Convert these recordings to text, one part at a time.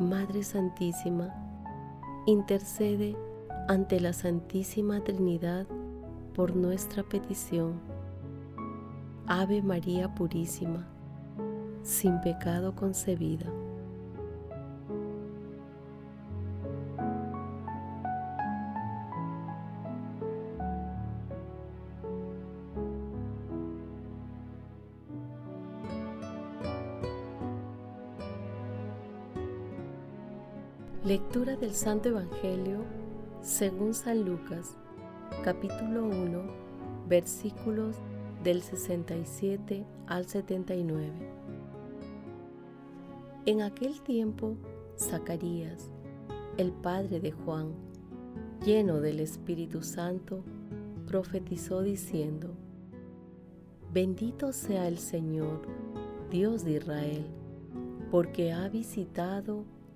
Madre Santísima, intercede ante la Santísima Trinidad por nuestra petición. Ave María Purísima, sin pecado concebida. Lectura del Santo Evangelio según San Lucas, capítulo 1, versículos del 67 al 79. En aquel tiempo, Zacarías, el padre de Juan, lleno del Espíritu Santo, profetizó diciendo, Bendito sea el Señor, Dios de Israel, porque ha visitado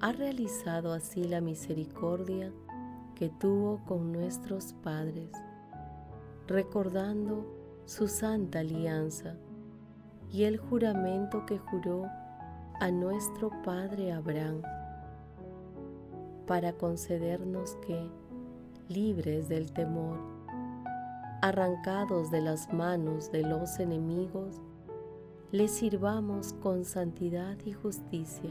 ha realizado así la misericordia que tuvo con nuestros padres, recordando su santa alianza y el juramento que juró a nuestro Padre Abraham, para concedernos que, libres del temor, arrancados de las manos de los enemigos, le sirvamos con santidad y justicia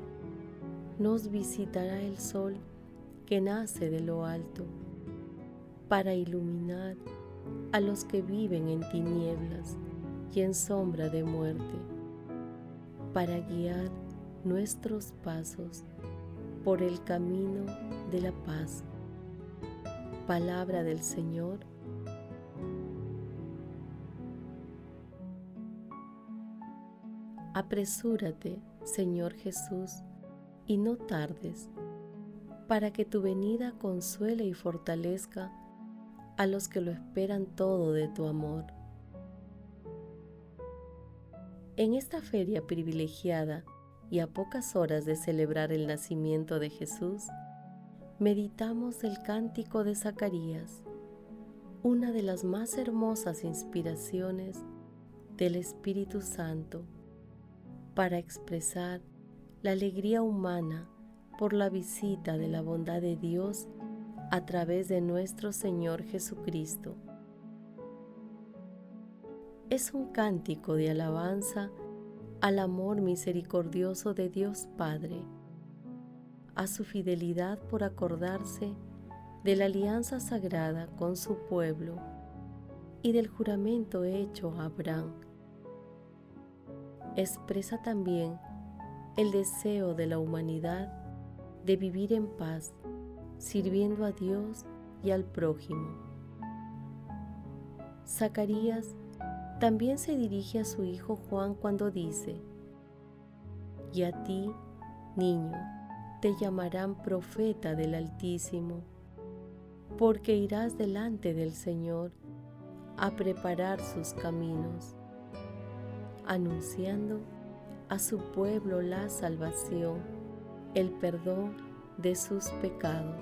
nos visitará el sol que nace de lo alto para iluminar a los que viven en tinieblas y en sombra de muerte, para guiar nuestros pasos por el camino de la paz. Palabra del Señor. Apresúrate, Señor Jesús, y no tardes, para que tu venida consuele y fortalezca a los que lo esperan todo de tu amor. En esta feria privilegiada y a pocas horas de celebrar el nacimiento de Jesús, meditamos el cántico de Zacarías, una de las más hermosas inspiraciones del Espíritu Santo para expresar la alegría humana por la visita de la bondad de Dios a través de nuestro Señor Jesucristo. Es un cántico de alabanza al amor misericordioso de Dios Padre, a su fidelidad por acordarse de la alianza sagrada con su pueblo y del juramento hecho a Abraham. Expresa también el deseo de la humanidad de vivir en paz, sirviendo a Dios y al prójimo. Zacarías también se dirige a su hijo Juan cuando dice, y a ti, niño, te llamarán profeta del Altísimo, porque irás delante del Señor a preparar sus caminos, anunciando a su pueblo la salvación, el perdón de sus pecados.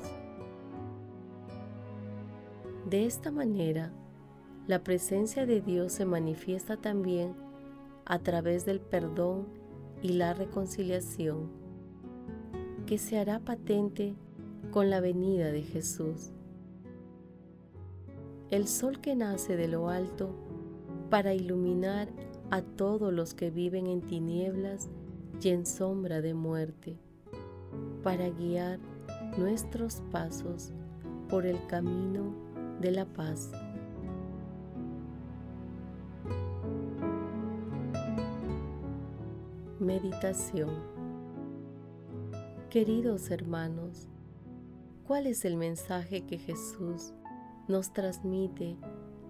De esta manera, la presencia de Dios se manifiesta también a través del perdón y la reconciliación, que se hará patente con la venida de Jesús. El sol que nace de lo alto para iluminar a todos los que viven en tinieblas y en sombra de muerte, para guiar nuestros pasos por el camino de la paz. Meditación Queridos hermanos, ¿cuál es el mensaje que Jesús nos transmite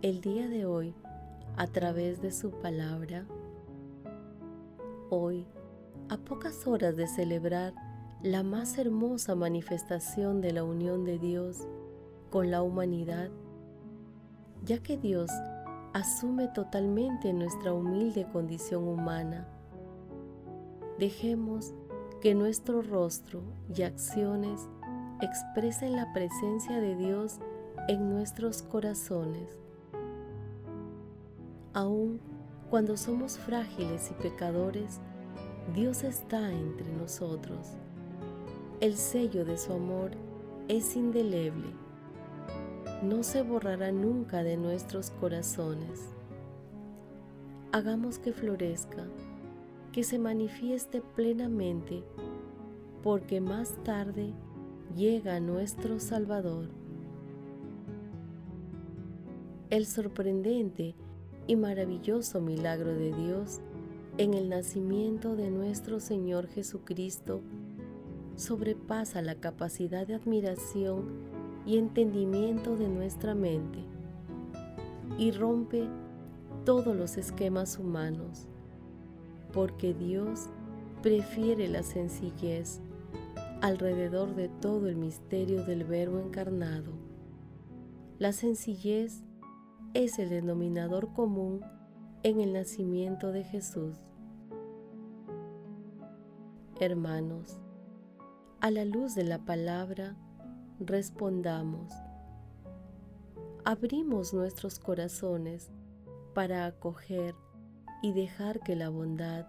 el día de hoy a través de su palabra? Hoy, a pocas horas de celebrar la más hermosa manifestación de la unión de Dios con la humanidad, ya que Dios asume totalmente nuestra humilde condición humana. Dejemos que nuestro rostro y acciones expresen la presencia de Dios en nuestros corazones. Aun cuando somos frágiles y pecadores, Dios está entre nosotros. El sello de su amor es indeleble. No se borrará nunca de nuestros corazones. Hagamos que florezca, que se manifieste plenamente, porque más tarde llega nuestro Salvador. El sorprendente y maravilloso milagro de Dios en el nacimiento de nuestro Señor Jesucristo sobrepasa la capacidad de admiración y entendimiento de nuestra mente y rompe todos los esquemas humanos, porque Dios prefiere la sencillez alrededor de todo el misterio del Verbo encarnado. La sencillez es el denominador común en el nacimiento de Jesús. Hermanos, a la luz de la palabra, respondamos. Abrimos nuestros corazones para acoger y dejar que la bondad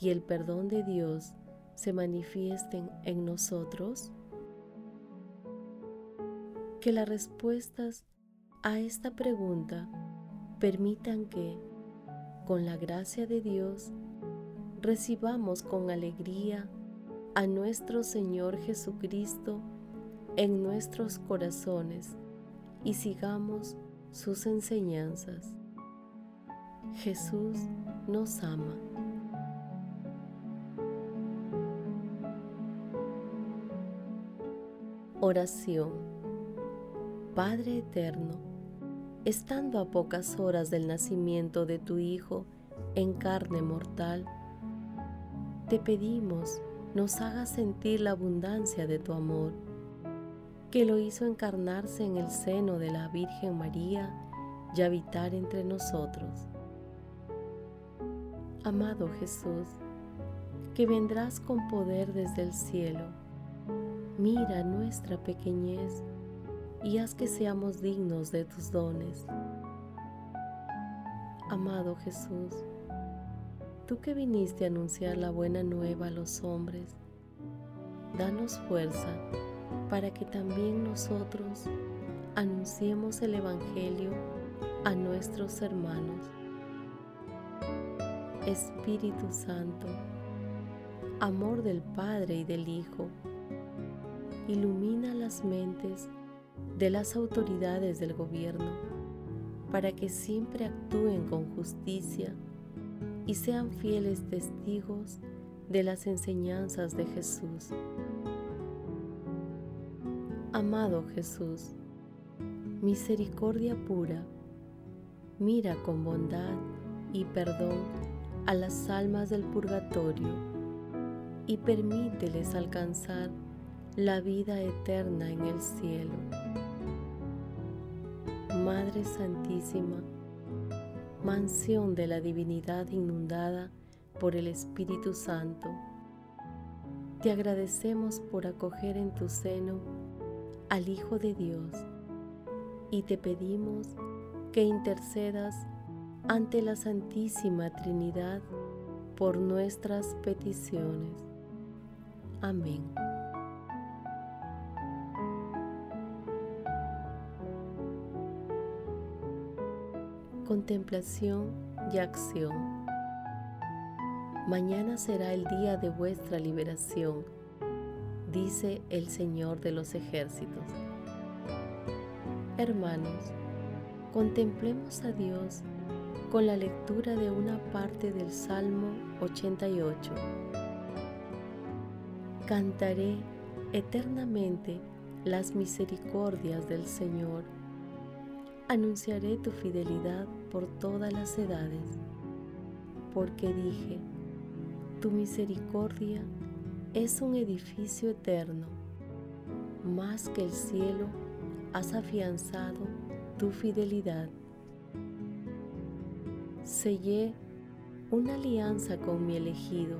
y el perdón de Dios se manifiesten en nosotros? Que las respuestas a esta pregunta permitan que, con la gracia de Dios, recibamos con alegría a nuestro Señor Jesucristo en nuestros corazones y sigamos sus enseñanzas. Jesús nos ama. Oración Padre Eterno, estando a pocas horas del nacimiento de tu Hijo en carne mortal, te pedimos nos hagas sentir la abundancia de tu amor, que lo hizo encarnarse en el seno de la Virgen María y habitar entre nosotros. Amado Jesús, que vendrás con poder desde el cielo, mira nuestra pequeñez y haz que seamos dignos de tus dones. Amado Jesús, tú que viniste a anunciar la buena nueva a los hombres, danos fuerza para que también nosotros anunciemos el Evangelio a nuestros hermanos. Espíritu Santo, amor del Padre y del Hijo, ilumina las mentes de las autoridades del gobierno para que siempre actúen con justicia y sean fieles testigos de las enseñanzas de Jesús. Amado Jesús, misericordia pura, mira con bondad y perdón a las almas del purgatorio y permíteles alcanzar la vida eterna en el cielo. Madre Santísima, mansión de la divinidad inundada por el Espíritu Santo. Te agradecemos por acoger en tu seno al Hijo de Dios y te pedimos que intercedas ante la Santísima Trinidad por nuestras peticiones. Amén. Contemplación y acción. Mañana será el día de vuestra liberación, dice el Señor de los ejércitos. Hermanos, contemplemos a Dios con la lectura de una parte del Salmo 88. Cantaré eternamente las misericordias del Señor. Anunciaré tu fidelidad por todas las edades, porque dije, tu misericordia es un edificio eterno, más que el cielo has afianzado tu fidelidad sellé una alianza con mi elegido,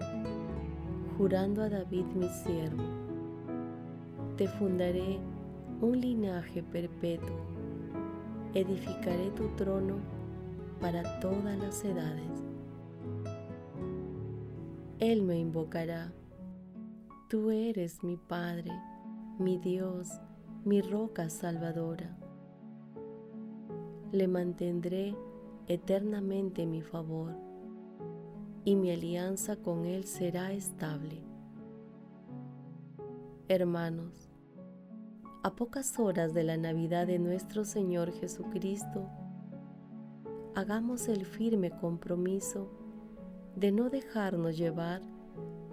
jurando a David mi siervo. Te fundaré un linaje perpetuo, edificaré tu trono para todas las edades. Él me invocará, tú eres mi Padre, mi Dios, mi roca salvadora. Le mantendré eternamente mi favor, y mi alianza con Él será estable. Hermanos, a pocas horas de la Navidad de nuestro Señor Jesucristo, hagamos el firme compromiso de no dejarnos llevar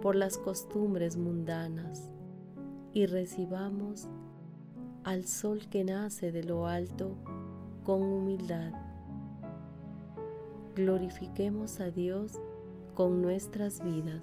por las costumbres mundanas y recibamos al sol que nace de lo alto con humildad glorifiquemos a Dios con nuestras vidas.